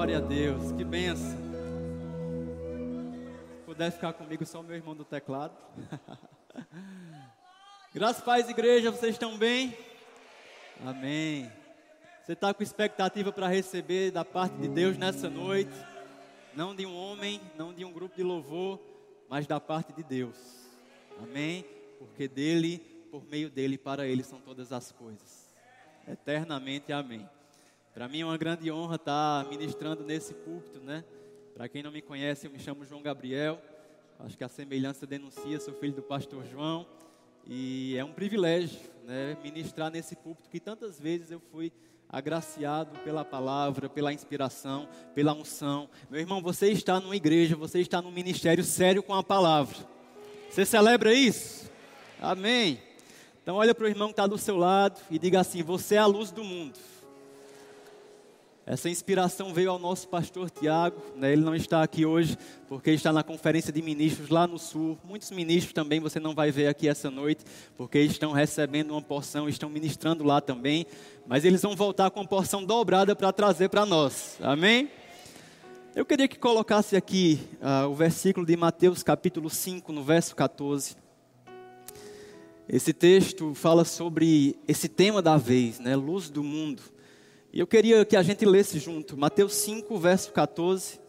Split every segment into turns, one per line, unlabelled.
Glória a Deus, que benção. Puder ficar comigo, só meu irmão do teclado. Graças paz, igreja, vocês estão bem? Amém. Você está com expectativa para receber da parte de Deus nessa noite? Não de um homem, não de um grupo de louvor, mas da parte de Deus. Amém? Porque dele, por meio dele, para ele são todas as coisas. Eternamente, amém. Para mim é uma grande honra estar ministrando nesse púlpito, né? Para quem não me conhece, eu me chamo João Gabriel. Acho que a semelhança denuncia, sou filho do pastor João. E é um privilégio, né, ministrar nesse púlpito que tantas vezes eu fui agraciado pela palavra, pela inspiração, pela unção. Meu irmão, você está numa igreja, você está num ministério sério com a palavra. Você celebra isso? Amém. Então olha para o irmão que está do seu lado e diga assim: você é a luz do mundo. Essa inspiração veio ao nosso pastor Tiago, né? ele não está aqui hoje, porque está na conferência de ministros lá no sul. Muitos ministros também você não vai ver aqui essa noite, porque estão recebendo uma porção, estão ministrando lá também. Mas eles vão voltar com uma porção dobrada para trazer para nós. Amém? Eu queria que colocasse aqui uh, o versículo de Mateus capítulo 5, no verso 14. Esse texto fala sobre esse tema da vez, né? Luz do mundo. E eu queria que a gente lesse junto, Mateus 5, verso 14. Se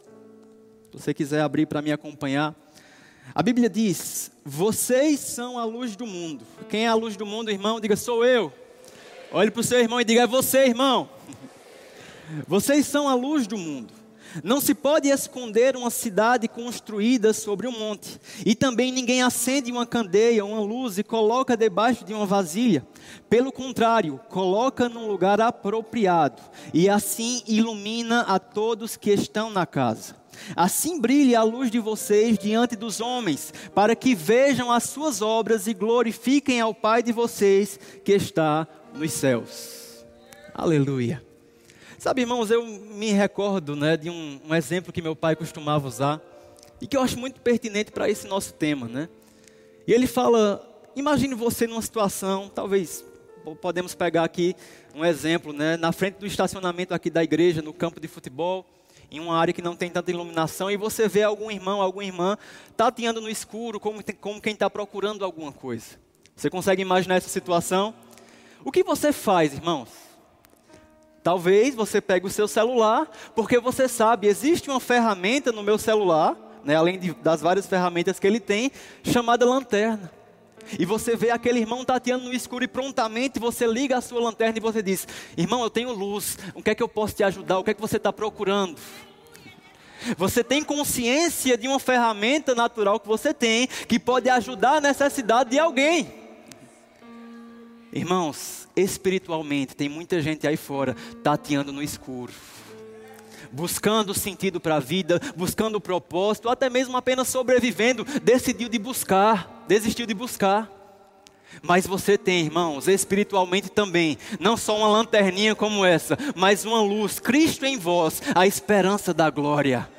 você quiser abrir para me acompanhar. A Bíblia diz: Vocês são a luz do mundo. Quem é a luz do mundo, irmão? Diga, sou eu. Olhe para o seu irmão e diga, é você, irmão. Vocês são a luz do mundo. Não se pode esconder uma cidade construída sobre um monte. E também ninguém acende uma candeia, uma luz e coloca debaixo de uma vasilha. Pelo contrário, coloca num lugar apropriado e assim ilumina a todos que estão na casa. Assim brilhe a luz de vocês diante dos homens, para que vejam as suas obras e glorifiquem ao Pai de vocês que está nos céus. Aleluia. Sabe, irmãos, eu me recordo né, de um, um exemplo que meu pai costumava usar e que eu acho muito pertinente para esse nosso tema, né? E ele fala: imagine você numa situação, talvez podemos pegar aqui um exemplo, né? Na frente do estacionamento aqui da igreja, no campo de futebol, em uma área que não tem tanta iluminação, e você vê algum irmão, alguma irmã tateando no escuro, como, como quem está procurando alguma coisa. Você consegue imaginar essa situação? O que você faz, irmãos? Talvez você pegue o seu celular, porque você sabe, existe uma ferramenta no meu celular, né, além de, das várias ferramentas que ele tem, chamada lanterna. E você vê aquele irmão tateando no escuro e prontamente você liga a sua lanterna e você diz: Irmão, eu tenho luz, o que é que eu posso te ajudar? O que é que você está procurando? Você tem consciência de uma ferramenta natural que você tem que pode ajudar a necessidade de alguém. Irmãos, espiritualmente, tem muita gente aí fora tateando no escuro, buscando sentido para a vida, buscando propósito, até mesmo apenas sobrevivendo, decidiu de buscar, desistiu de buscar. Mas você tem, irmãos, espiritualmente também, não só uma lanterninha como essa, mas uma luz, Cristo em vós, a esperança da glória.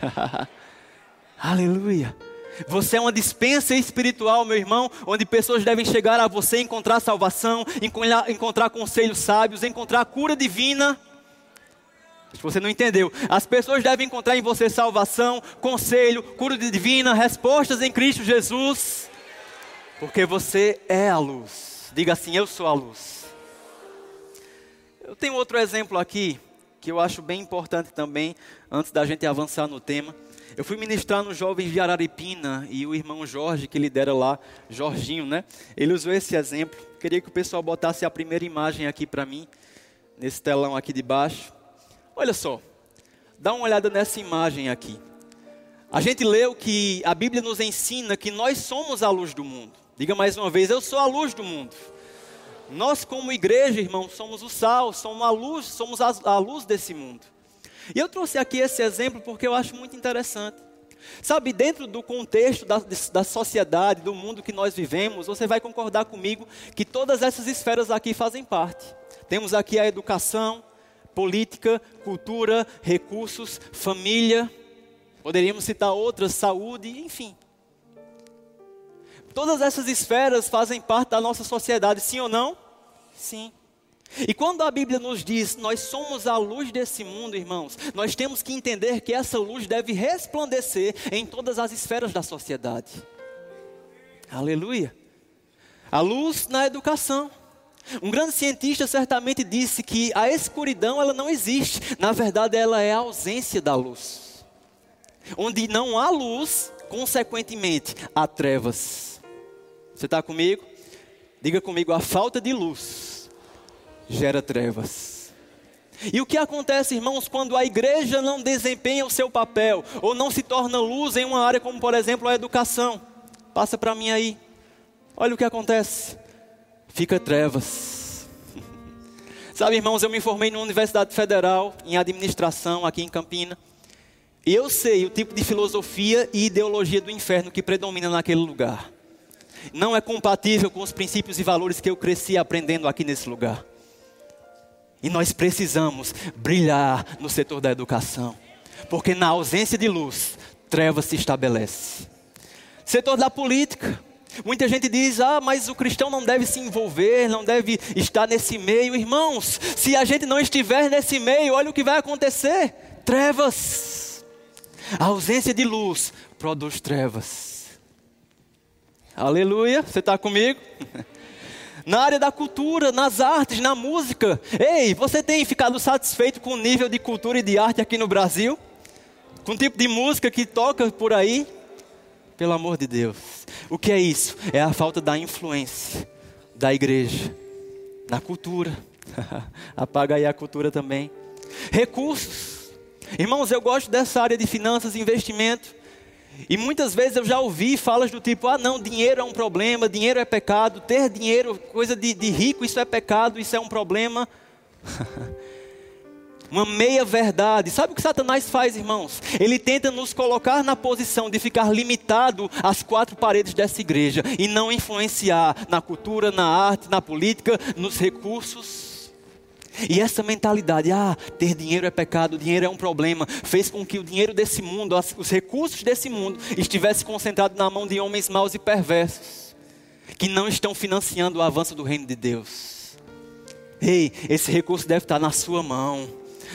Aleluia. Você é uma dispensa espiritual, meu irmão, onde pessoas devem chegar a você encontrar salvação, encontrar conselhos sábios, encontrar cura divina. Se você não entendeu, as pessoas devem encontrar em você salvação, conselho, cura divina, respostas em Cristo Jesus, porque você é a luz. Diga assim: Eu sou a luz. Eu tenho outro exemplo aqui que eu acho bem importante também, antes da gente avançar no tema. Eu fui ministrar nos jovens de Araripina e o irmão Jorge, que lidera lá, Jorginho, né? Ele usou esse exemplo. Queria que o pessoal botasse a primeira imagem aqui para mim, nesse telão aqui de baixo. Olha só, dá uma olhada nessa imagem aqui. A gente leu que a Bíblia nos ensina que nós somos a luz do mundo. Diga mais uma vez, eu sou a luz do mundo. Nós, como igreja, irmão, somos o sal, somos a luz, somos a luz desse mundo. E eu trouxe aqui esse exemplo porque eu acho muito interessante. Sabe, dentro do contexto da, da sociedade, do mundo que nós vivemos, você vai concordar comigo que todas essas esferas aqui fazem parte. Temos aqui a educação, política, cultura, recursos, família, poderíamos citar outras, saúde, enfim. Todas essas esferas fazem parte da nossa sociedade, sim ou não? Sim. E quando a Bíblia nos diz, nós somos a luz desse mundo, irmãos, nós temos que entender que essa luz deve resplandecer em todas as esferas da sociedade. Aleluia. A luz na educação. Um grande cientista certamente disse que a escuridão ela não existe. Na verdade, ela é a ausência da luz. Onde não há luz, consequentemente, há trevas. Você está comigo? Diga comigo, a falta de luz gera trevas. E o que acontece, irmãos, quando a igreja não desempenha o seu papel ou não se torna luz em uma área como, por exemplo, a educação? Passa para mim aí. Olha o que acontece fica trevas. Sabe, irmãos, eu me formei na Universidade Federal em administração aqui em Campina. E eu sei o tipo de filosofia e ideologia do inferno que predomina naquele lugar. Não é compatível com os princípios e valores que eu cresci aprendendo aqui nesse lugar. E nós precisamos brilhar no setor da educação, porque na ausência de luz, trevas se estabelece. Setor da política, Muita gente diz: ah, mas o cristão não deve se envolver, não deve estar nesse meio. Irmãos, se a gente não estiver nesse meio, olha o que vai acontecer: trevas. A ausência de luz produz trevas. Aleluia, você está comigo? Na área da cultura, nas artes, na música. Ei, você tem ficado satisfeito com o nível de cultura e de arte aqui no Brasil? Com o tipo de música que toca por aí? Pelo amor de Deus. O que é isso? É a falta da influência da igreja na cultura. Apaga aí a cultura também. Recursos. Irmãos, eu gosto dessa área de finanças e investimento. E muitas vezes eu já ouvi falas do tipo: ah, não, dinheiro é um problema, dinheiro é pecado, ter dinheiro, coisa de, de rico, isso é pecado, isso é um problema. uma meia verdade. Sabe o que Satanás faz, irmãos? Ele tenta nos colocar na posição de ficar limitado às quatro paredes dessa igreja e não influenciar na cultura, na arte, na política, nos recursos. E essa mentalidade, ah, ter dinheiro é pecado, dinheiro é um problema, fez com que o dinheiro desse mundo, os recursos desse mundo, estivesse concentrado na mão de homens maus e perversos, que não estão financiando o avanço do reino de Deus. Ei, esse recurso deve estar na sua mão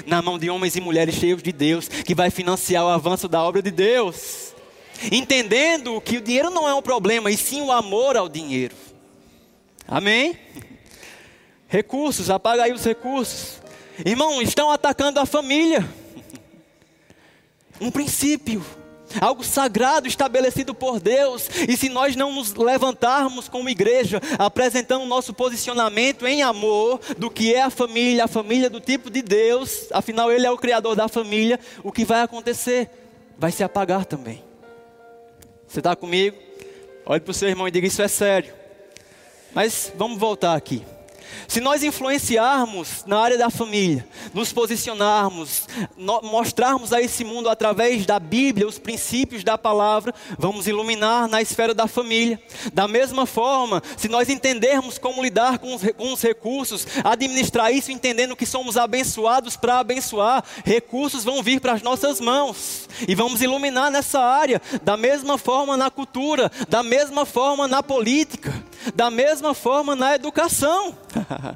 na mão de homens e mulheres cheios de Deus, que vai financiar o avanço da obra de Deus. Entendendo que o dinheiro não é um problema, e sim o amor ao dinheiro. Amém? Recursos, apaga aí os recursos. Irmão, estão atacando a família. Um princípio algo sagrado estabelecido por Deus. E se nós não nos levantarmos como igreja, apresentando nosso posicionamento em amor do que é a família, a família do tipo de Deus, afinal Ele é o Criador da família, o que vai acontecer? Vai se apagar também. Você está comigo? Olhe para o seu irmão e diga: Isso é sério. Mas vamos voltar aqui. Se nós influenciarmos na área da família, nos posicionarmos, no, mostrarmos a esse mundo através da Bíblia os princípios da palavra, vamos iluminar na esfera da família. Da mesma forma, se nós entendermos como lidar com os, com os recursos, administrar isso entendendo que somos abençoados para abençoar, recursos vão vir para as nossas mãos e vamos iluminar nessa área. Da mesma forma na cultura, da mesma forma na política, da mesma forma na educação.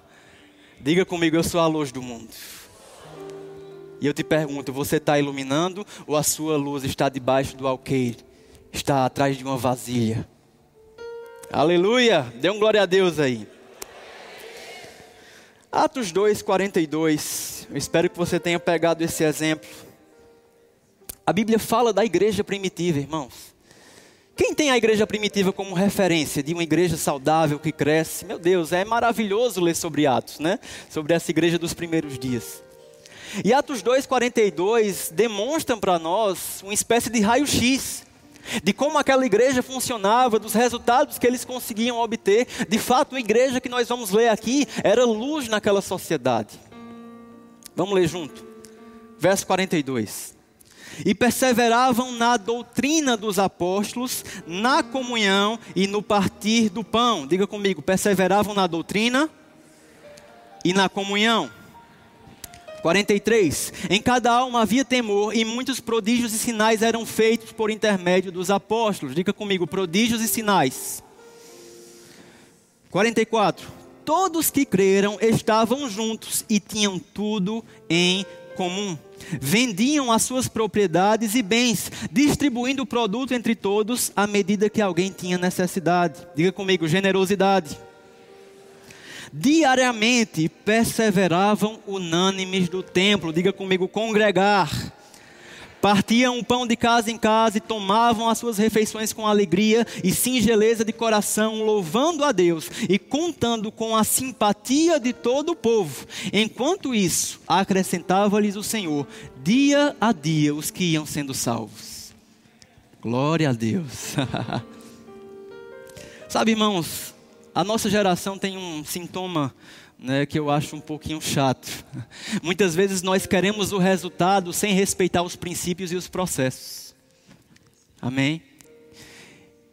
Diga comigo, eu sou a luz do mundo. E eu te pergunto, você está iluminando ou a sua luz está debaixo do alqueire? Está atrás de uma vasilha? Aleluia! Dê um glória a Deus aí. Atos 2, 42. Eu espero que você tenha pegado esse exemplo. A Bíblia fala da igreja primitiva, irmãos. Quem tem a igreja primitiva como referência de uma igreja saudável que cresce? Meu Deus, é maravilhoso ler sobre Atos, né? Sobre essa igreja dos primeiros dias. E Atos 2:42 demonstram para nós uma espécie de raio-x de como aquela igreja funcionava, dos resultados que eles conseguiam obter. De fato, a igreja que nós vamos ler aqui era luz naquela sociedade. Vamos ler junto. Verso 42 e perseveravam na doutrina dos apóstolos, na comunhão e no partir do pão. Diga comigo, perseveravam na doutrina e na comunhão. 43. Em cada alma havia temor e muitos prodígios e sinais eram feitos por intermédio dos apóstolos. Diga comigo, prodígios e sinais. 44 todos que creram estavam juntos e tinham tudo em comum. Vendiam as suas propriedades e bens, distribuindo o produto entre todos à medida que alguém tinha necessidade. Diga comigo, generosidade. Diariamente perseveravam unânimes do templo. Diga comigo, congregar Partiam o pão de casa em casa e tomavam as suas refeições com alegria e singeleza de coração, louvando a Deus e contando com a simpatia de todo o povo. Enquanto isso, acrescentava-lhes o Senhor, dia a dia, os que iam sendo salvos. Glória a Deus. Sabe, irmãos, a nossa geração tem um sintoma né, que eu acho um pouquinho chato. Muitas vezes nós queremos o resultado sem respeitar os princípios e os processos. Amém?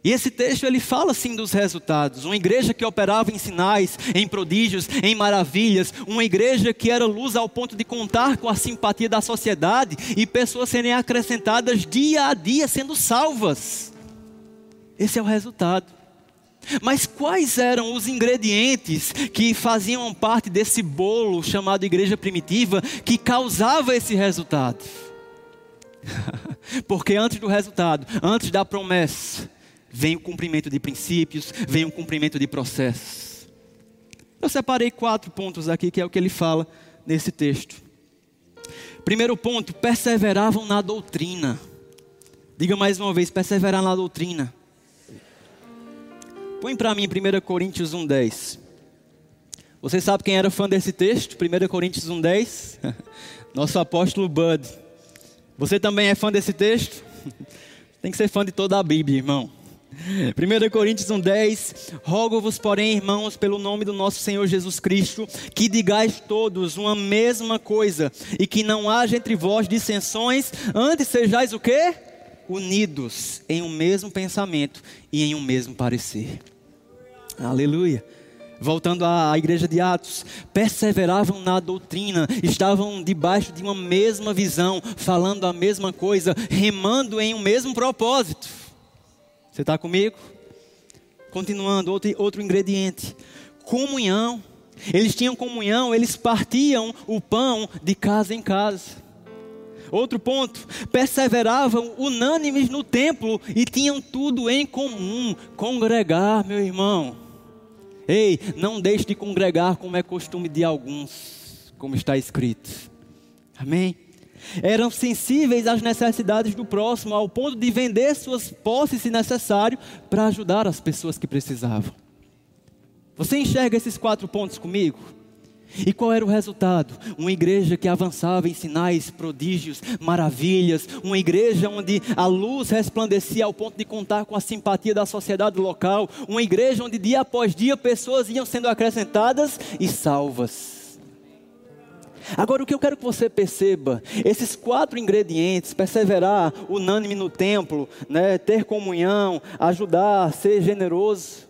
E esse texto ele fala sim dos resultados. Uma igreja que operava em sinais, em prodígios, em maravilhas, uma igreja que era luz ao ponto de contar com a simpatia da sociedade e pessoas serem acrescentadas dia a dia sendo salvas. Esse é o resultado. Mas quais eram os ingredientes que faziam parte desse bolo chamado igreja primitiva que causava esse resultado? Porque antes do resultado, antes da promessa, vem o cumprimento de princípios, vem o cumprimento de processos. Eu separei quatro pontos aqui, que é o que ele fala nesse texto. Primeiro ponto, perseveravam na doutrina. Diga mais uma vez, perseverar na doutrina. Põe para mim 1 Coríntios 1,10. Você sabe quem era fã desse texto? 1 Coríntios 1,10? Nosso apóstolo Bud. Você também é fã desse texto? Tem que ser fã de toda a Bíblia, irmão. 1 Coríntios 1,10 Rogo-vos, porém, irmãos, pelo nome do nosso Senhor Jesus Cristo, que digais todos uma mesma coisa, e que não haja entre vós dissensões, antes sejais o quê? Unidos em um mesmo pensamento e em um mesmo parecer. Aleluia. Voltando à igreja de Atos, perseveravam na doutrina, estavam debaixo de uma mesma visão, falando a mesma coisa, remando em um mesmo propósito. Você está comigo? Continuando, outro, outro ingrediente: comunhão. Eles tinham comunhão, eles partiam o pão de casa em casa. Outro ponto, perseveravam unânimes no templo e tinham tudo em comum, congregar, meu irmão. Ei, não deixe de congregar como é costume de alguns, como está escrito. Amém? Eram sensíveis às necessidades do próximo, ao ponto de vender suas posses, se necessário, para ajudar as pessoas que precisavam. Você enxerga esses quatro pontos comigo? E qual era o resultado? Uma igreja que avançava em sinais, prodígios, maravilhas, uma igreja onde a luz resplandecia ao ponto de contar com a simpatia da sociedade local, uma igreja onde dia após dia pessoas iam sendo acrescentadas e salvas. Agora, o que eu quero que você perceba, esses quatro ingredientes, perseverar unânime no templo, né, ter comunhão, ajudar, ser generoso,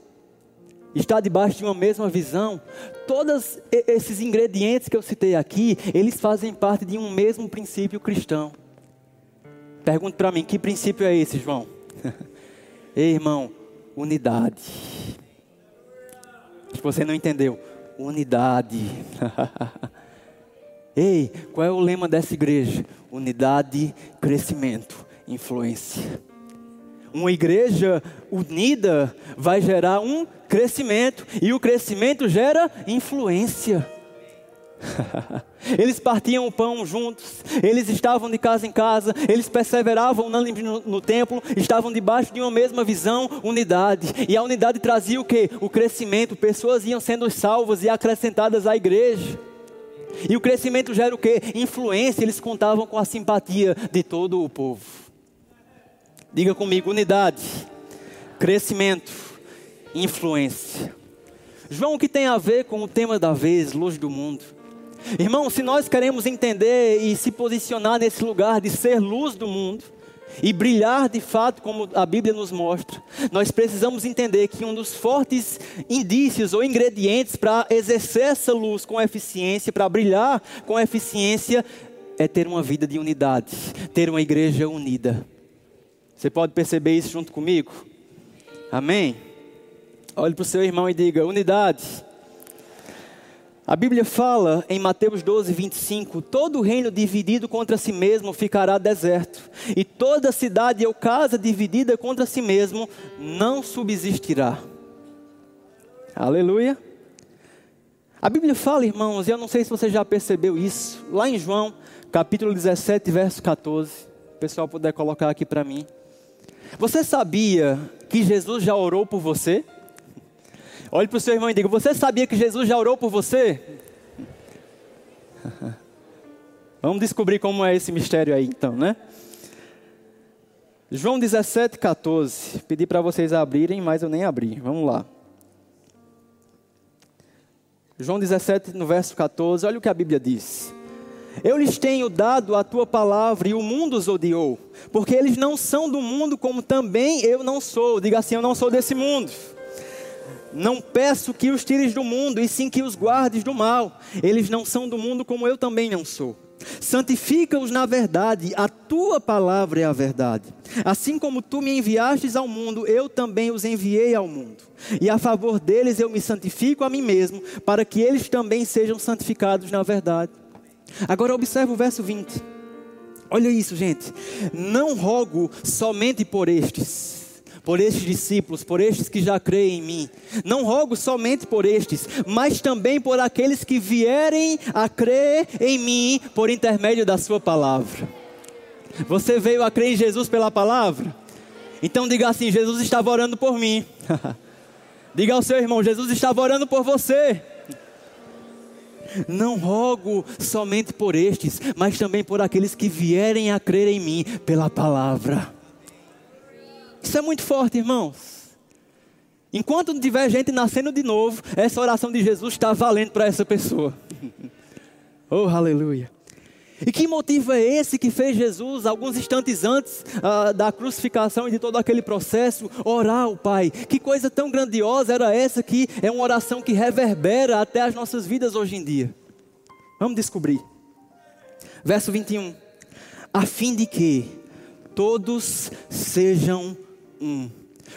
está debaixo de uma mesma visão. Todos esses ingredientes que eu citei aqui, eles fazem parte de um mesmo princípio cristão. Pergunte para mim, que princípio é esse, João? Ei, irmão, unidade. Se você não entendeu, unidade. Ei, qual é o lema dessa igreja? Unidade, crescimento, influência. Uma igreja unida vai gerar um crescimento, e o crescimento gera influência. eles partiam o pão juntos, eles estavam de casa em casa, eles perseveravam no, no, templo, estavam debaixo de uma mesma visão, unidade. E a unidade trazia o que? O crescimento, pessoas iam sendo salvas e acrescentadas à igreja. E o crescimento gera o que? Influência, eles contavam com a simpatia de todo o povo. Diga comigo: unidade, crescimento, influência. João, o que tem a ver com o tema da vez, luz do mundo? Irmão, se nós queremos entender e se posicionar nesse lugar de ser luz do mundo e brilhar de fato como a Bíblia nos mostra, nós precisamos entender que um dos fortes indícios ou ingredientes para exercer essa luz com eficiência, para brilhar com eficiência, é ter uma vida de unidade, ter uma igreja unida. Você pode perceber isso junto comigo? Amém? Olhe para o seu irmão e diga: unidade, A Bíblia fala em Mateus 12, 25: todo reino dividido contra si mesmo ficará deserto, e toda cidade ou casa dividida contra si mesmo não subsistirá. Aleluia. A Bíblia fala, irmãos, e eu não sei se você já percebeu isso, lá em João, capítulo 17, verso 14. O pessoal puder colocar aqui para mim. Você sabia que Jesus já orou por você? Olhe para o seu irmão e diga: Você sabia que Jesus já orou por você? Vamos descobrir como é esse mistério aí, então, né? João 17, 14. Pedi para vocês abrirem, mas eu nem abri. Vamos lá. João 17, no verso 14. Olha o que a Bíblia diz. Eu lhes tenho dado a tua palavra e o mundo os odiou, porque eles não são do mundo, como também eu não sou. Diga assim: Eu não sou desse mundo. Não peço que os tires do mundo, e sim que os guardes do mal. Eles não são do mundo como eu também não sou. Santifica-os na verdade, a tua palavra é a verdade. Assim como tu me enviastes ao mundo, eu também os enviei ao mundo. E a favor deles eu me santifico a mim mesmo, para que eles também sejam santificados na verdade. Agora observe o verso 20. Olha isso, gente. Não rogo somente por estes por estes discípulos, por estes que já creem em mim. Não rogo somente por estes, mas também por aqueles que vierem a crer em mim por intermédio da Sua palavra. Você veio a crer em Jesus pela palavra? Então diga assim: Jesus estava orando por mim. diga ao seu irmão: Jesus estava orando por você. Não rogo somente por estes, mas também por aqueles que vierem a crer em mim pela palavra. Isso é muito forte, irmãos. Enquanto não tiver gente nascendo de novo, essa oração de Jesus está valendo para essa pessoa. oh, aleluia. E que motivo é esse que fez Jesus, alguns instantes antes uh, da crucificação e de todo aquele processo, orar ao Pai? Que coisa tão grandiosa era essa que é uma oração que reverbera até as nossas vidas hoje em dia? Vamos descobrir. Verso 21. A fim de que todos sejam um.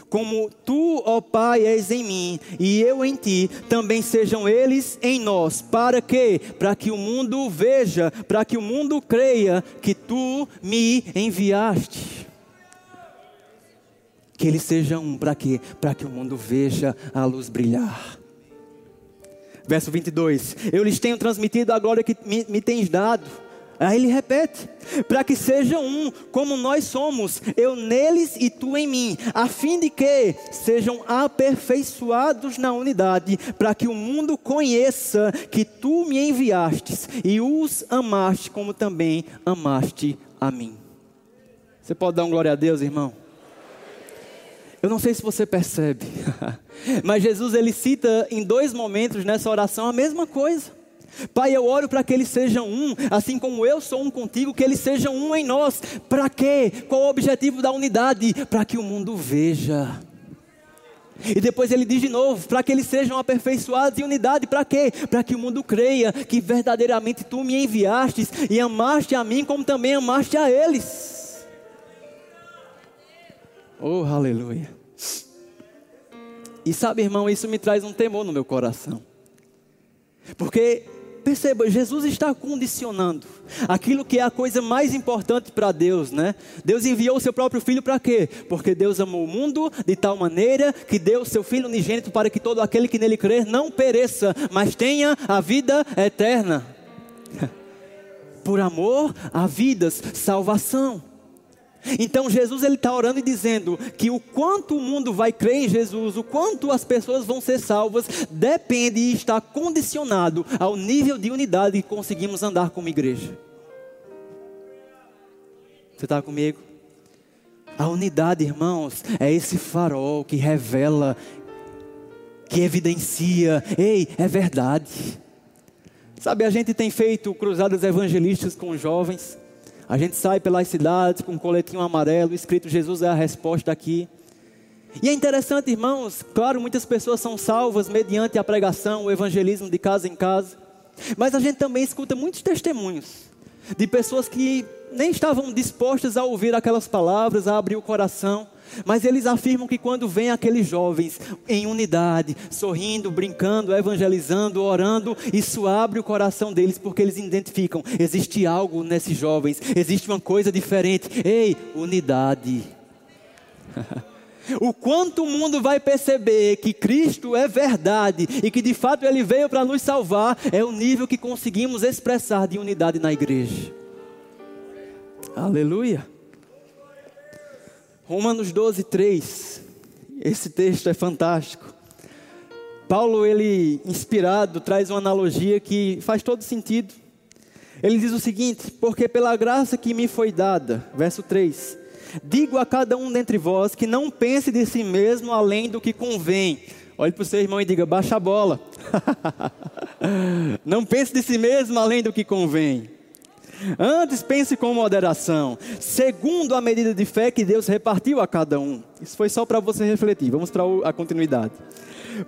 Como tu, ó Pai, és em mim e eu em ti, também sejam eles em nós. Para quê? Para que o mundo veja, para que o mundo creia que tu me enviaste. Que eles sejam um, para quê? Para que o mundo veja a luz brilhar. Verso 22: Eu lhes tenho transmitido a glória que me, me tens dado Aí ele repete: para que sejam um, como nós somos, eu neles e tu em mim, a fim de que sejam aperfeiçoados na unidade, para que o mundo conheça que tu me enviastes e os amaste, como também amaste a mim. Você pode dar um glória a Deus, irmão? Eu não sei se você percebe, mas Jesus ele cita em dois momentos nessa oração a mesma coisa. Pai, eu oro para que eles sejam um, assim como eu sou um contigo, que eles sejam um em nós. Para quê? Qual o objetivo da unidade? Para que o mundo veja. E depois ele diz de novo: para que eles sejam aperfeiçoados em unidade, para quê? Para que o mundo creia que verdadeiramente tu me enviastes e amaste a mim, como também amaste a eles. Oh, aleluia. E sabe, irmão, isso me traz um temor no meu coração. Porque Perceba, Jesus está condicionando aquilo que é a coisa mais importante para Deus, né? Deus enviou o seu próprio filho para quê? Porque Deus amou o mundo de tal maneira que deu o seu filho unigênito para que todo aquele que nele crer não pereça, mas tenha a vida eterna. Por amor a vidas, salvação. Então Jesus ele está orando e dizendo que o quanto o mundo vai crer em Jesus, o quanto as pessoas vão ser salvas, depende e está condicionado ao nível de unidade que conseguimos andar como igreja. Você está comigo? A unidade, irmãos, é esse farol que revela, que evidencia, ei, é verdade. Sabe, a gente tem feito cruzadas evangelísticas com jovens. A gente sai pelas cidades com um coletinho amarelo, escrito Jesus é a resposta aqui. E é interessante, irmãos, claro, muitas pessoas são salvas mediante a pregação, o evangelismo de casa em casa. Mas a gente também escuta muitos testemunhos de pessoas que nem estavam dispostas a ouvir aquelas palavras, a abrir o coração. Mas eles afirmam que quando vêm aqueles jovens em unidade, sorrindo, brincando, evangelizando, orando, isso abre o coração deles porque eles identificam: existe algo nesses jovens, existe uma coisa diferente. Ei, unidade. O quanto o mundo vai perceber que Cristo é verdade e que de fato Ele veio para nos salvar, é o nível que conseguimos expressar de unidade na igreja. Aleluia. Romanos 12, 3. Esse texto é fantástico. Paulo, ele, inspirado, traz uma analogia que faz todo sentido. Ele diz o seguinte: Porque pela graça que me foi dada, verso 3, digo a cada um dentre vós que não pense de si mesmo além do que convém. Olhe para o seu irmão e diga: baixa a bola. não pense de si mesmo além do que convém. Antes pense com moderação, segundo a medida de fé que Deus repartiu a cada um. Isso foi só para você refletir. Vamos para a continuidade.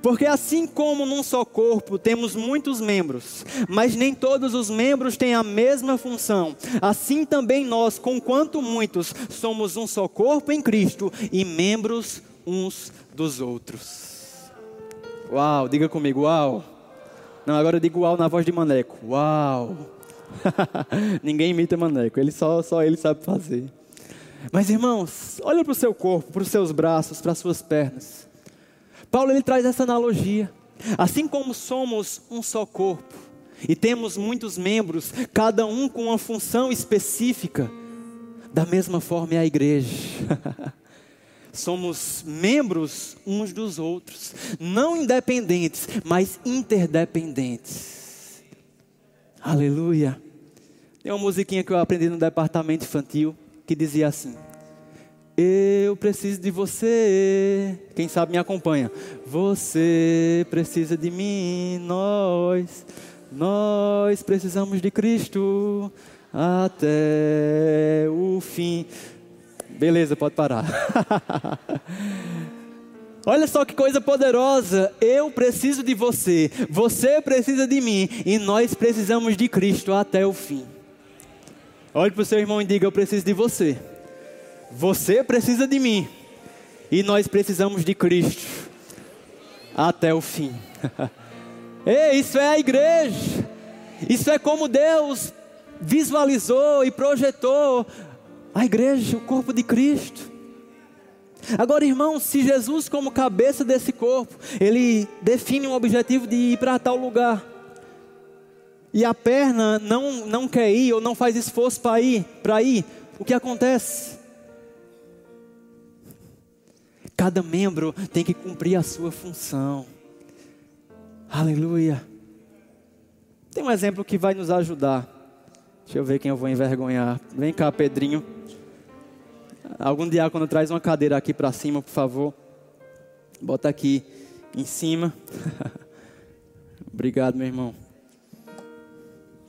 Porque assim como num só corpo temos muitos membros, mas nem todos os membros têm a mesma função, assim também nós, conquanto muitos, somos um só corpo em Cristo e membros uns dos outros. Uau, diga comigo, uau. Não, agora eu digo uau na voz de maneco. Uau. Ninguém imita Maneco, ele só, só ele sabe fazer. Mas irmãos, olha para o seu corpo, para os seus braços, para as suas pernas. Paulo ele traz essa analogia. Assim como somos um só corpo e temos muitos membros, cada um com uma função específica, da mesma forma é a igreja. somos membros uns dos outros, não independentes, mas interdependentes. Aleluia. Tem uma musiquinha que eu aprendi no departamento infantil que dizia assim: Eu preciso de você. Quem sabe me acompanha. Você precisa de mim, nós. Nós precisamos de Cristo até o fim. Beleza, pode parar. Olha só que coisa poderosa. Eu preciso de você, você precisa de mim e nós precisamos de Cristo até o fim. Olhe para o seu irmão e diga: Eu preciso de você. Você precisa de mim. E nós precisamos de Cristo até o fim. Ei, isso é a igreja. Isso é como Deus visualizou e projetou a igreja, o corpo de Cristo. Agora, irmão, se Jesus, como cabeça desse corpo, ele define um objetivo de ir para tal lugar e a perna não, não quer ir ou não faz esforço para ir, para ir, o que acontece? Cada membro tem que cumprir a sua função. Aleluia. Tem um exemplo que vai nos ajudar. Deixa eu ver quem eu vou envergonhar. Vem cá, Pedrinho. Algum diácono traz uma cadeira aqui para cima, por favor. Bota aqui em cima. Obrigado, meu irmão.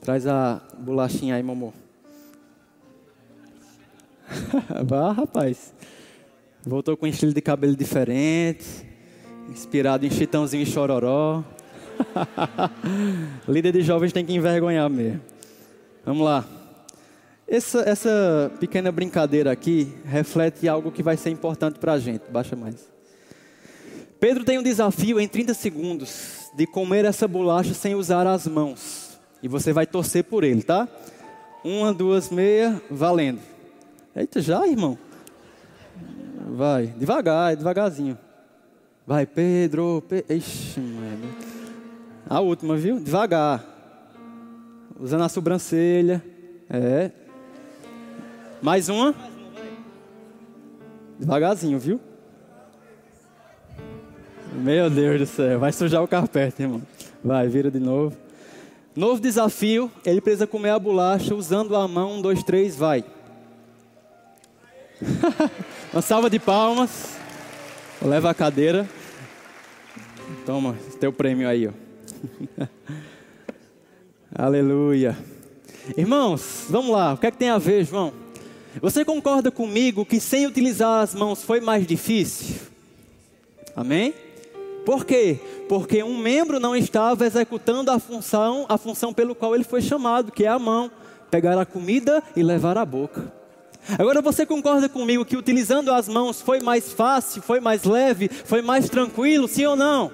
Traz a bolachinha aí, mamô. Vá, rapaz. Voltou com um estilo de cabelo diferente. Inspirado em Chitãozinho e Chororó. Líder de jovens tem que envergonhar mesmo. Vamos lá. Essa, essa pequena brincadeira aqui reflete algo que vai ser importante para a gente. Baixa mais. Pedro tem um desafio em 30 segundos de comer essa bolacha sem usar as mãos. E você vai torcer por ele, tá? Uma, duas, meia, valendo. Eita, já, irmão? Vai, devagar, devagarzinho. Vai, Pedro. Pe... Ixi, mano. A última, viu? Devagar. Usando a sobrancelha. É. Mais uma. Devagarzinho, viu? Meu Deus do céu. Vai sujar o carpete, irmão. Vai, vira de novo. Novo desafio, ele precisa comer a bolacha usando a mão. Um, dois, três, vai. Uma salva de palmas. Leva a cadeira. Toma, teu prêmio aí, ó. Aleluia. Irmãos, vamos lá. O que é que tem a ver, João? Você concorda comigo que sem utilizar as mãos foi mais difícil? Amém? Por quê? Porque um membro não estava executando a função, a função pelo qual ele foi chamado, que é a mão. pegar a comida e levar à boca. Agora você concorda comigo que utilizando as mãos foi mais fácil, foi mais leve, foi mais tranquilo, sim ou não?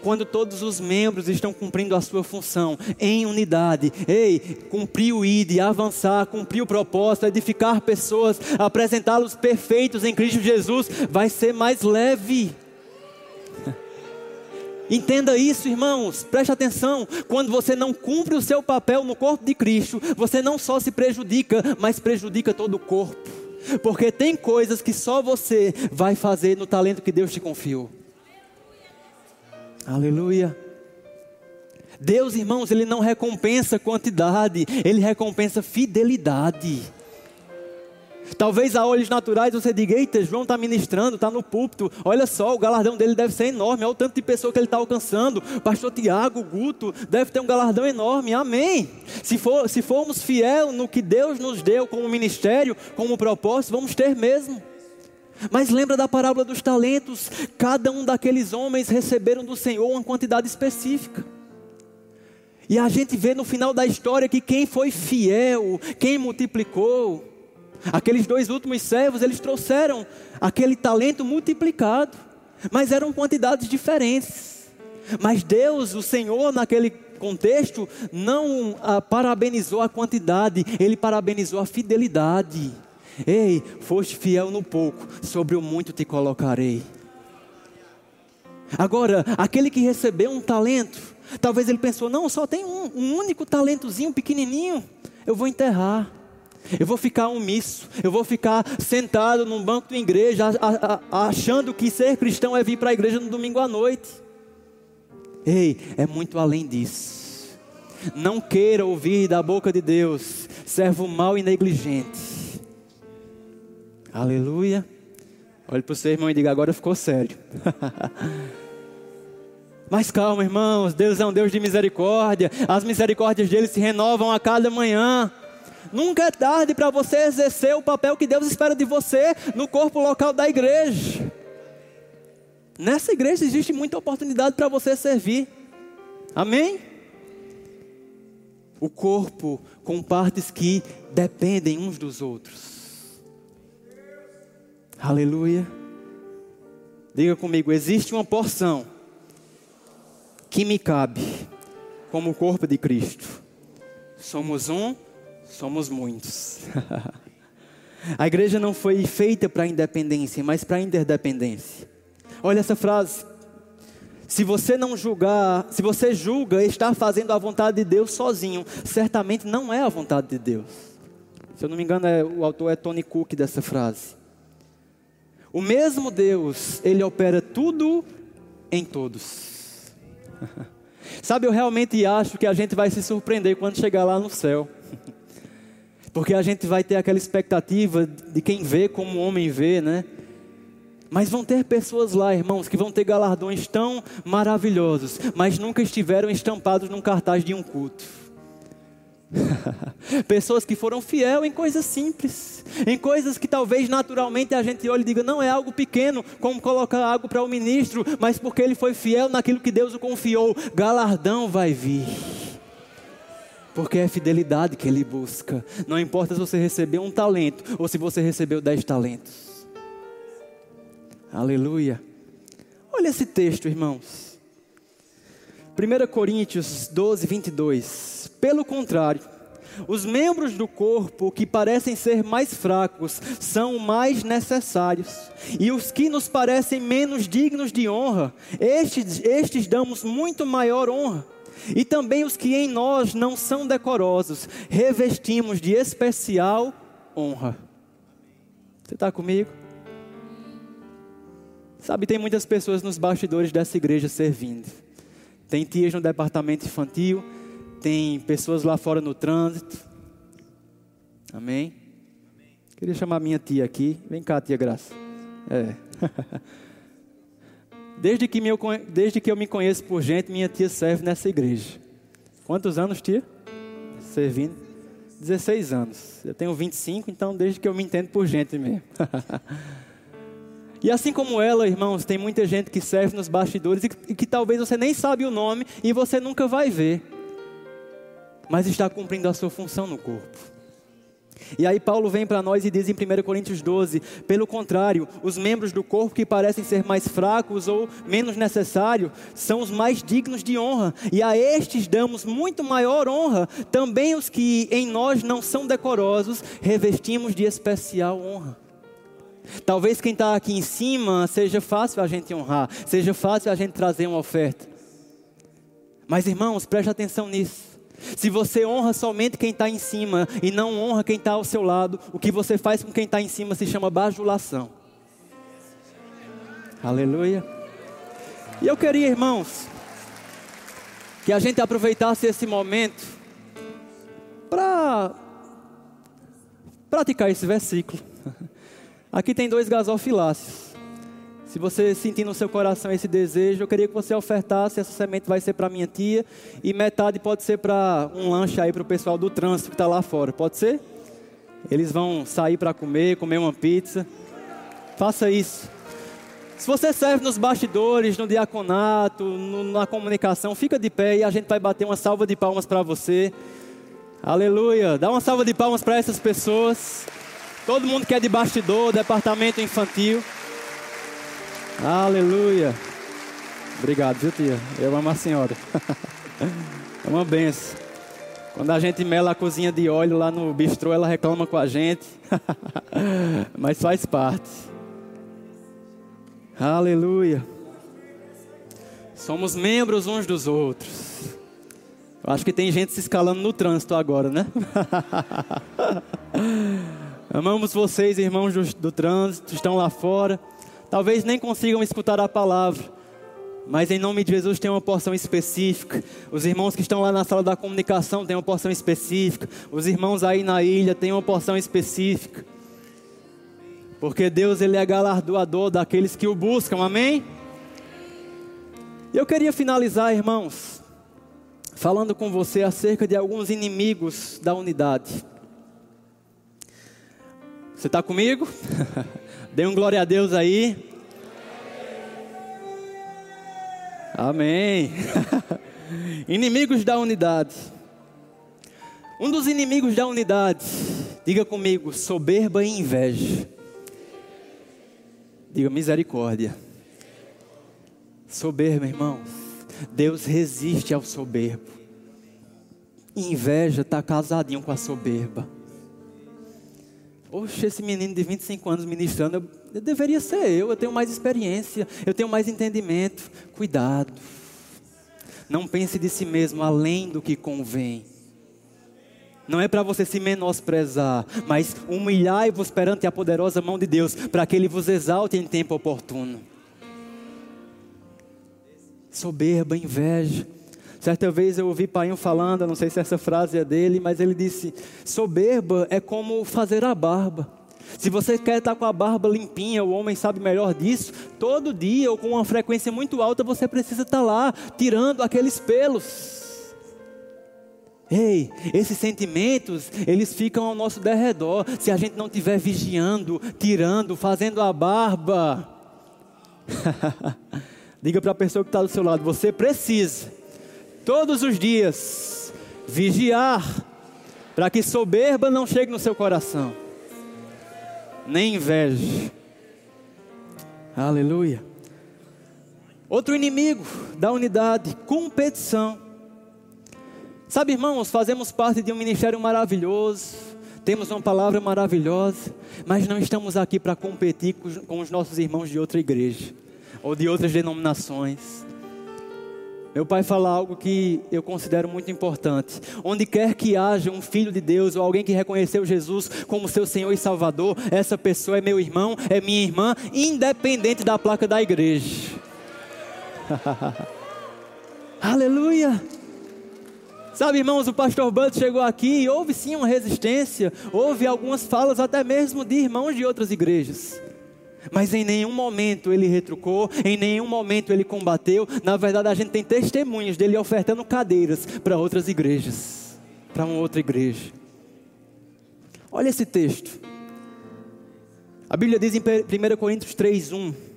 Quando todos os membros estão cumprindo a sua função em unidade, ei, cumprir o ID, avançar, cumprir o propósito, edificar pessoas, apresentá-los perfeitos em Cristo Jesus, vai ser mais leve. Entenda isso, irmãos, preste atenção. Quando você não cumpre o seu papel no corpo de Cristo, você não só se prejudica, mas prejudica todo o corpo. Porque tem coisas que só você vai fazer no talento que Deus te confiou. Aleluia. Deus, irmãos, Ele não recompensa quantidade, Ele recompensa fidelidade. Talvez a olhos naturais você diga: Eita, João está ministrando, está no púlpito. Olha só, o galardão dele deve ser enorme. Olha o tanto de pessoa que ele está alcançando. Pastor Tiago, Guto, deve ter um galardão enorme. Amém. Se, for, se formos fiel no que Deus nos deu como ministério, como propósito, vamos ter mesmo. Mas lembra da parábola dos talentos? Cada um daqueles homens receberam do Senhor uma quantidade específica. E a gente vê no final da história que quem foi fiel, quem multiplicou, Aqueles dois últimos servos, eles trouxeram aquele talento multiplicado, mas eram quantidades diferentes. Mas Deus, o Senhor, naquele contexto, não a parabenizou a quantidade, ele parabenizou a fidelidade. Ei, foste fiel no pouco, sobre o muito te colocarei. Agora, aquele que recebeu um talento, talvez ele pensou: não, só tem um, um único talentozinho pequenininho, eu vou enterrar. Eu vou ficar omisso, eu vou ficar sentado num banco de igreja, achando que ser cristão é vir para a igreja no domingo à noite. Ei, é muito além disso. Não queira ouvir da boca de Deus, servo mau e negligente. Aleluia. Olhe para o seu irmão e diga: agora ficou sério. Mas calma, irmãos, Deus é um Deus de misericórdia, as misericórdias dele se renovam a cada manhã. Nunca é tarde para você exercer o papel que Deus espera de você no corpo local da igreja. Nessa igreja existe muita oportunidade para você servir. Amém? O corpo com partes que dependem uns dos outros. Aleluia. Diga comigo: existe uma porção que me cabe como o corpo de Cristo. Somos um Somos muitos. a igreja não foi feita para independência, mas para interdependência. Olha essa frase. Se você não julgar, se você julga estar fazendo a vontade de Deus sozinho, certamente não é a vontade de Deus. Se eu não me engano, é, o autor é Tony Cook dessa frase. O mesmo Deus, ele opera tudo em todos. Sabe, eu realmente acho que a gente vai se surpreender quando chegar lá no céu. Porque a gente vai ter aquela expectativa de quem vê como o homem vê, né? Mas vão ter pessoas lá, irmãos, que vão ter galardões tão maravilhosos, mas nunca estiveram estampados num cartaz de um culto. Pessoas que foram fiel em coisas simples, em coisas que talvez naturalmente a gente olhe e diga, não é algo pequeno, como colocar água para o ministro, mas porque ele foi fiel naquilo que Deus o confiou, galardão vai vir. Porque é fidelidade que ele busca. Não importa se você recebeu um talento ou se você recebeu dez talentos. Aleluia. Olha esse texto, irmãos. 1 Coríntios 12, 22. Pelo contrário, os membros do corpo que parecem ser mais fracos são mais necessários, e os que nos parecem menos dignos de honra, estes, estes damos muito maior honra e também os que em nós não são decorosos, revestimos de especial honra. Você está comigo? Sabe, tem muitas pessoas nos bastidores dessa igreja servindo. Tem tias no departamento infantil, tem pessoas lá fora no trânsito. Amém? Queria chamar minha tia aqui. Vem cá, tia Graça. É. Desde que, desde que eu me conheço por gente, minha tia serve nessa igreja. Quantos anos, tia? Servindo? 16 anos. Eu tenho 25, então desde que eu me entendo por gente mesmo. e assim como ela, irmãos, tem muita gente que serve nos bastidores e que, e que talvez você nem sabe o nome e você nunca vai ver. mas está cumprindo a sua função no corpo. E aí Paulo vem para nós e diz em 1 Coríntios 12: pelo contrário, os membros do corpo que parecem ser mais fracos ou menos necessários são os mais dignos de honra, e a estes damos muito maior honra. Também os que em nós não são decorosos, revestimos de especial honra. Talvez quem está aqui em cima seja fácil a gente honrar, seja fácil a gente trazer uma oferta. Mas irmãos, preste atenção nisso. Se você honra somente quem está em cima e não honra quem está ao seu lado, o que você faz com quem está em cima se chama bajulação. Aleluia. E eu queria, irmãos, que a gente aproveitasse esse momento para praticar esse versículo. Aqui tem dois gasofiláceos. Se você sentir no seu coração esse desejo, eu queria que você ofertasse. Essa semente vai ser para minha tia e metade pode ser para um lanche aí para o pessoal do trânsito que está lá fora. Pode ser? Eles vão sair para comer, comer uma pizza. Faça isso. Se você serve nos bastidores, no diaconato, no, na comunicação, fica de pé e a gente vai bater uma salva de palmas para você. Aleluia. Dá uma salva de palmas para essas pessoas. Todo mundo que é de bastidor, departamento infantil. Aleluia. Obrigado, viu, tia? Eu amo a senhora. é uma benção. Quando a gente mela a cozinha de óleo lá no bistrô, ela reclama com a gente. Mas faz parte. Aleluia. Somos membros uns dos outros. Eu acho que tem gente se escalando no trânsito agora, né? Amamos vocês, irmãos do, do trânsito, estão lá fora talvez nem consigam escutar a palavra, mas em nome de Jesus tem uma porção específica. Os irmãos que estão lá na sala da comunicação têm uma porção específica. Os irmãos aí na ilha têm uma porção específica. Porque Deus ele é galardoador daqueles que o buscam. Amém? Eu queria finalizar, irmãos, falando com você acerca de alguns inimigos da unidade. Você está comigo? Dê um glória a Deus aí. Amém. inimigos da unidade. Um dos inimigos da unidade, diga comigo, soberba e inveja. Diga misericórdia. Soberba, irmãos. Deus resiste ao soberbo. Inveja está casadinho com a soberba. Poxa, esse menino de 25 anos ministrando, eu, eu deveria ser eu, eu tenho mais experiência, eu tenho mais entendimento. Cuidado. Não pense de si mesmo além do que convém. Não é para você se menosprezar, mas humilhai-vos perante a poderosa mão de Deus, para que Ele vos exalte em tempo oportuno. Soberba, inveja. Certa vez eu ouvi Painho falando, não sei se essa frase é dele, mas ele disse: soberba é como fazer a barba. Se você quer estar com a barba limpinha, o homem sabe melhor disso, todo dia ou com uma frequência muito alta você precisa estar lá tirando aqueles pelos. Ei, esses sentimentos, eles ficam ao nosso derredor se a gente não estiver vigiando, tirando, fazendo a barba. Diga para a pessoa que está do seu lado: você precisa todos os dias, vigiar, para que soberba não chegue no seu coração, nem inveja. Aleluia. Outro inimigo da unidade, competição. Sabe, irmãos, fazemos parte de um ministério maravilhoso, temos uma palavra maravilhosa, mas não estamos aqui para competir com os nossos irmãos de outra igreja ou de outras denominações. Meu pai fala algo que eu considero muito importante. Onde quer que haja um filho de Deus ou alguém que reconheceu Jesus como seu Senhor e Salvador, essa pessoa é meu irmão, é minha irmã, independente da placa da igreja. Aleluia! Sabe, irmãos, o pastor Bud chegou aqui e houve sim uma resistência, houve algumas falas até mesmo de irmãos de outras igrejas. Mas em nenhum momento ele retrucou, em nenhum momento ele combateu. Na verdade, a gente tem testemunhas dele ofertando cadeiras para outras igrejas, para uma outra igreja. Olha esse texto. A Bíblia diz em 1 Coríntios 3:1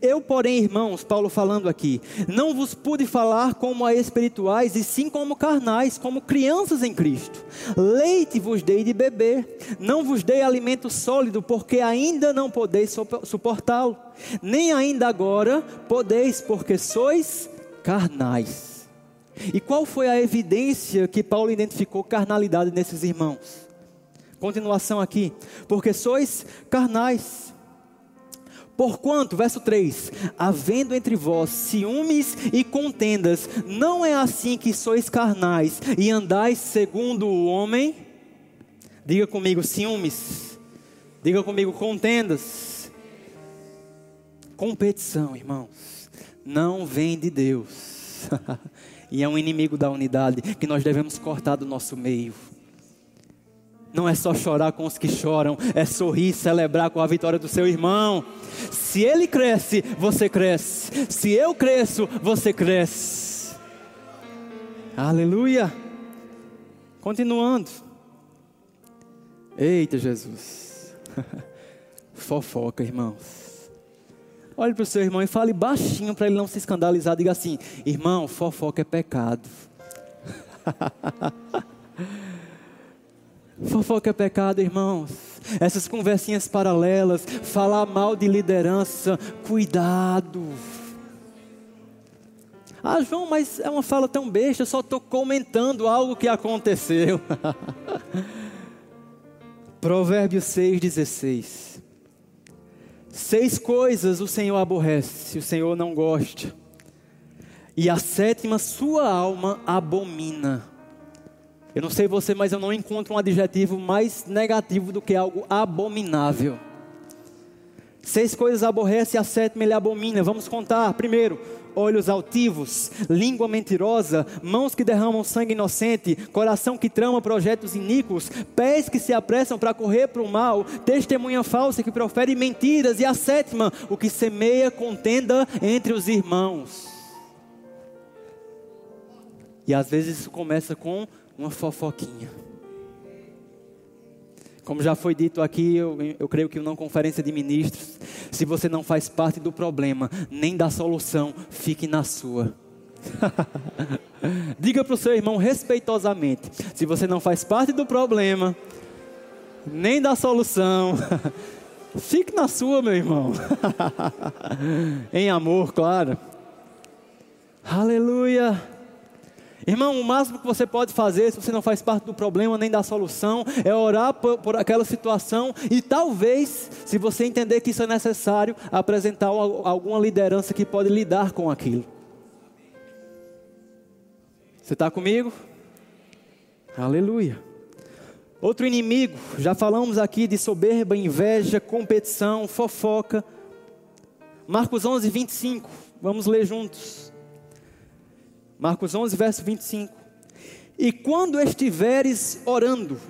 Eu, porém, irmãos, Paulo falando aqui, não vos pude falar como a espirituais, e sim como carnais, como crianças em Cristo. Leite vos dei de beber, não vos dei alimento sólido, porque ainda não podeis suportá-lo, nem ainda agora podeis, porque sois carnais. E qual foi a evidência que Paulo identificou carnalidade nesses irmãos? Continuação aqui, porque sois carnais. Porquanto, verso 3: havendo entre vós ciúmes e contendas, não é assim que sois carnais e andais segundo o homem? Diga comigo, ciúmes. Diga comigo, contendas. Competição, irmãos, não vem de Deus. e é um inimigo da unidade que nós devemos cortar do nosso meio. Não é só chorar com os que choram, é sorrir, celebrar com a vitória do seu irmão. Se ele cresce, você cresce. Se eu cresço, você cresce. Aleluia. Continuando. Eita Jesus. Fofoca, irmãos. Olhe para o seu irmão e fale baixinho para ele não se escandalizar. Diga assim: irmão, fofoca é pecado. Fofoca é pecado, irmãos. Essas conversinhas paralelas, falar mal de liderança, cuidado. Ah, João, mas é uma fala tão besta, eu só estou comentando algo que aconteceu. Provérbios 6,16. Seis coisas o Senhor aborrece, o Senhor não gosta. E a sétima, sua alma abomina. Eu não sei você, mas eu não encontro um adjetivo mais negativo do que algo abominável. Seis coisas aborrece e a sétima ele abomina. Vamos contar. Primeiro, olhos altivos, língua mentirosa, mãos que derramam sangue inocente, coração que trama projetos iníquos, pés que se apressam para correr para o mal, testemunha falsa que profere mentiras. E a sétima, o que semeia contenda entre os irmãos. E às vezes isso começa com uma fofoquinha. Como já foi dito aqui, eu, eu creio que não conferência de ministros, se você não faz parte do problema, nem da solução, fique na sua. Diga para o seu irmão respeitosamente: se você não faz parte do problema, nem da solução, fique na sua, meu irmão. em amor, claro. Aleluia. Irmão, o máximo que você pode fazer, se você não faz parte do problema nem da solução, é orar por, por aquela situação e talvez, se você entender que isso é necessário, apresentar alguma liderança que pode lidar com aquilo. Você está comigo? Aleluia. Outro inimigo, já falamos aqui de soberba, inveja, competição, fofoca. Marcos 11, 25. Vamos ler juntos. Marcos 11, verso 25. E quando estiveres orando,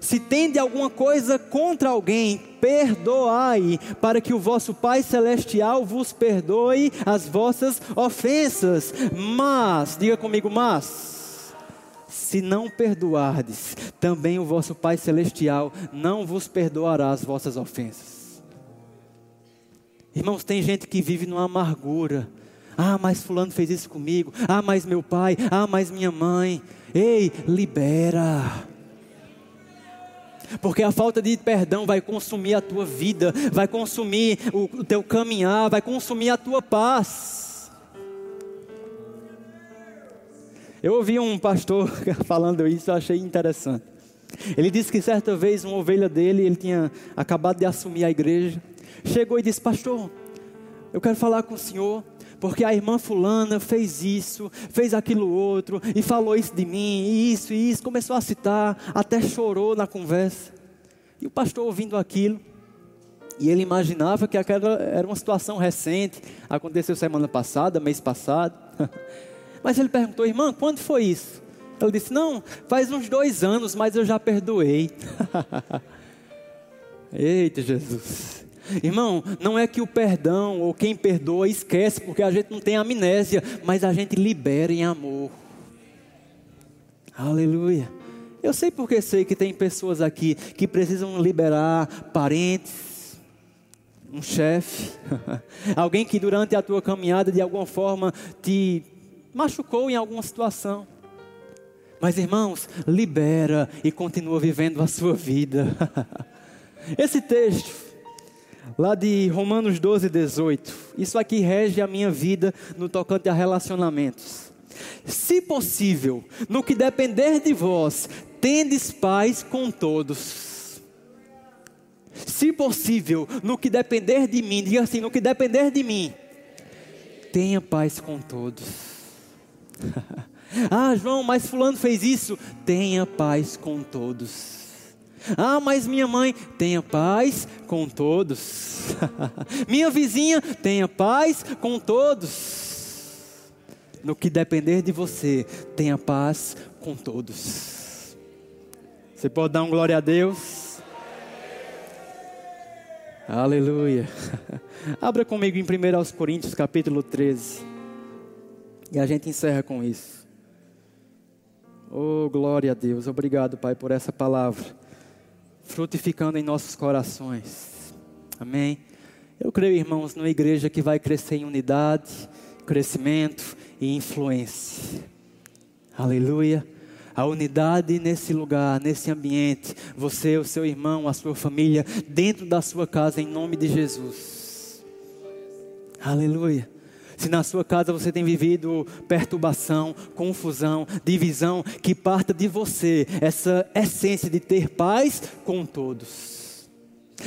se tende alguma coisa contra alguém, perdoai, para que o vosso Pai Celestial vos perdoe as vossas ofensas. Mas, diga comigo, mas, se não perdoardes, também o vosso Pai Celestial não vos perdoará as vossas ofensas. Irmãos, tem gente que vive numa amargura, ah, mas fulano fez isso comigo. Ah, mas meu pai. Ah, mas minha mãe. Ei, libera. Porque a falta de perdão vai consumir a tua vida, vai consumir o, teu caminhar, vai consumir a tua paz. Eu ouvi um pastor falando isso, eu achei interessante. Ele disse que certa vez uma ovelha dele, ele tinha acabado de assumir a igreja, chegou e disse: Pastor, eu quero falar com o senhor porque a irmã fulana fez isso, fez aquilo outro, e falou isso de mim, e isso e isso, começou a citar, até chorou na conversa. E o pastor ouvindo aquilo, e ele imaginava que aquela era uma situação recente, aconteceu semana passada, mês passado. Mas ele perguntou, irmã, quando foi isso? Ela disse, não, faz uns dois anos, mas eu já perdoei. Eita Jesus. Irmão, não é que o perdão ou quem perdoa esquece, porque a gente não tem amnésia, mas a gente libera em amor. Aleluia. Eu sei porque sei que tem pessoas aqui que precisam liberar parentes, um chefe, alguém que durante a tua caminhada de alguma forma te machucou em alguma situação. Mas irmãos, libera e continua vivendo a sua vida. Esse texto, lá de Romanos 12, 18, isso aqui rege a minha vida no tocante a relacionamentos. Se possível, no que depender de vós, tendes paz com todos. Se possível, no que depender de mim, diga assim: no que depender de mim, tenha paz com todos. ah, João, mas Fulano fez isso. Tenha paz com todos. Ah, mas minha mãe, tenha paz com todos. minha vizinha, tenha paz com todos. No que depender de você, tenha paz com todos. Você pode dar um glória a Deus? Aleluia. Abra comigo em 1 Coríntios capítulo 13. E a gente encerra com isso. Oh, glória a Deus. Obrigado, Pai, por essa palavra frutificando em nossos corações. Amém. Eu creio, irmãos, numa igreja que vai crescer em unidade, crescimento e influência. Aleluia. A unidade nesse lugar, nesse ambiente, você, o seu irmão, a sua família, dentro da sua casa, em nome de Jesus. Aleluia. Se na sua casa você tem vivido perturbação, confusão, divisão, que parta de você essa essência de ter paz com todos.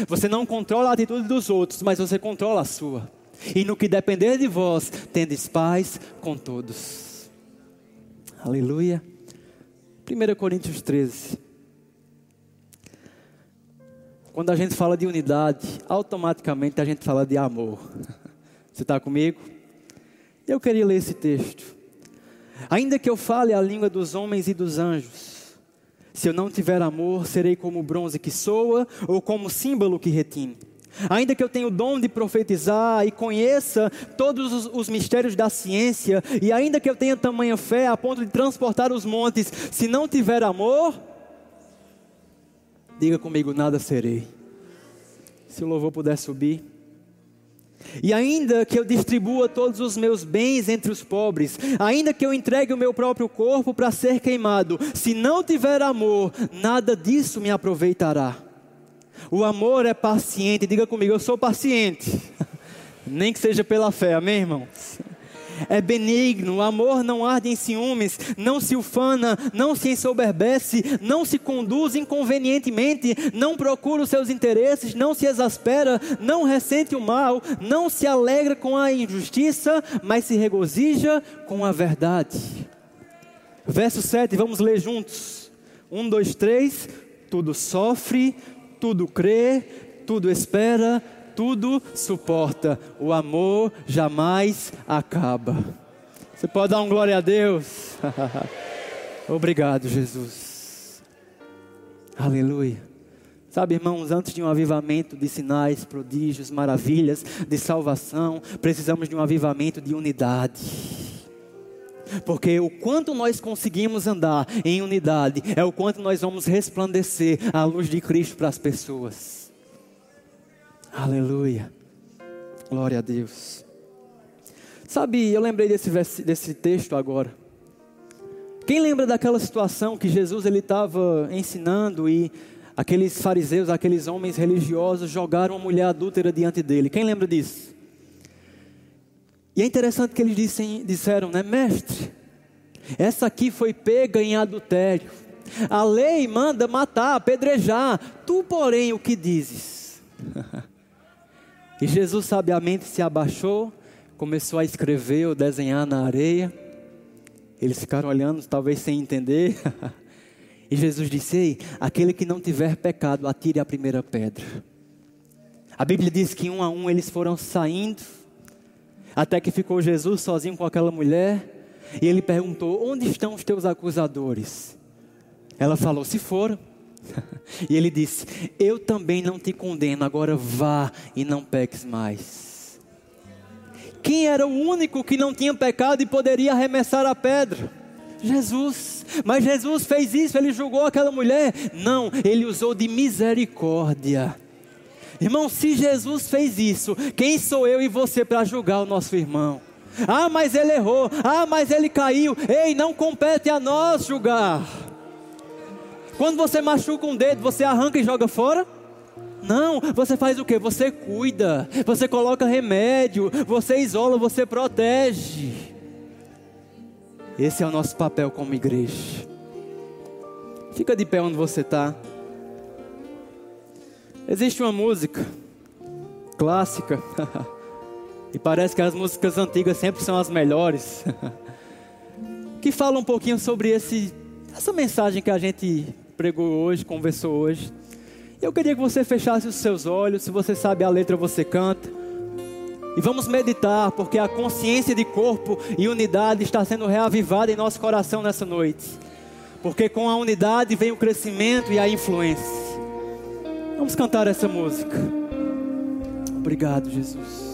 Você não controla a atitude dos outros, mas você controla a sua. E no que depender de vós, tendes paz com todos. Aleluia. 1 Coríntios 13. Quando a gente fala de unidade, automaticamente a gente fala de amor. Você está comigo? Eu queria ler esse texto. Ainda que eu fale a língua dos homens e dos anjos, se eu não tiver amor, serei como o bronze que soa ou como símbolo que retine. Ainda que eu tenha o dom de profetizar e conheça todos os, os, mistérios da ciência, e ainda que eu tenha tamanha fé a ponto de transportar os montes, se não tiver amor, diga comigo: nada serei. Se o louvor puder subir. E ainda que eu distribua todos os meus bens entre os pobres, ainda que eu entregue o meu próprio corpo para ser queimado, se não tiver amor, nada disso me aproveitará. O amor é paciente, diga comigo, eu sou paciente, nem que seja pela fé, amém, irmãos? É benigno, o amor não arde em ciúmes, não se ufana, não se ensoberbece, não se conduz inconvenientemente, não procura os seus interesses, não se exaspera, não ressente o mal, não se alegra com a injustiça, mas se regozija com a verdade. Verso 7, vamos ler juntos. 1, 2, 3. Tudo sofre, tudo crê, tudo espera, tudo suporta. O amor jamais acaba. Você pode dar um glória a Deus? Obrigado, Jesus. Aleluia. Sabe, irmãos, antes de um avivamento de sinais, prodígios, maravilhas, de salvação, precisamos de um avivamento de unidade. Porque o quanto nós conseguimos andar em unidade é o quanto nós vamos resplandecer a luz de Cristo para as pessoas. Aleluia. Glória a Deus. Sabe, eu lembrei desse, desse texto agora. Quem lembra daquela situação que Jesus ele estava ensinando e aqueles fariseus, aqueles homens religiosos jogaram uma mulher adúltera diante dele? Quem lembra disso? E é interessante que eles dissem, disseram, né, mestre, essa aqui foi pega em adultério. A lei manda matar, apedrejar. Tu, porém, o que dizes? E Jesus sabiamente se abaixou, começou a escrever ou desenhar na areia. Eles ficaram olhando, talvez sem entender. e Jesus disse: Ei, aquele que não tiver pecado, atire a primeira pedra. A Bíblia diz que um a um eles foram saindo, até que ficou Jesus sozinho com aquela mulher. E ele perguntou: Onde estão os teus acusadores? Ela falou: Se foram. e ele disse: Eu também não te condeno, agora vá e não peques mais. Quem era o único que não tinha pecado e poderia arremessar a pedra? Jesus. Mas Jesus fez isso, ele julgou aquela mulher? Não, ele usou de misericórdia. Irmão, se Jesus fez isso, quem sou eu e você para julgar o nosso irmão? Ah, mas ele errou. Ah, mas ele caiu. Ei, não compete a nós julgar. Quando você machuca um dedo, você arranca e joga fora? Não, você faz o que? Você cuida, você coloca remédio, você isola, você protege. Esse é o nosso papel como igreja. Fica de pé onde você está. Existe uma música clássica, e parece que as músicas antigas sempre são as melhores, que fala um pouquinho sobre esse, essa mensagem que a gente pregou hoje, conversou hoje. Eu queria que você fechasse os seus olhos, se você sabe a letra, você canta. E vamos meditar, porque a consciência de corpo e unidade está sendo reavivada em nosso coração nessa noite. Porque com a unidade vem o crescimento e a influência. Vamos cantar essa música. Obrigado, Jesus.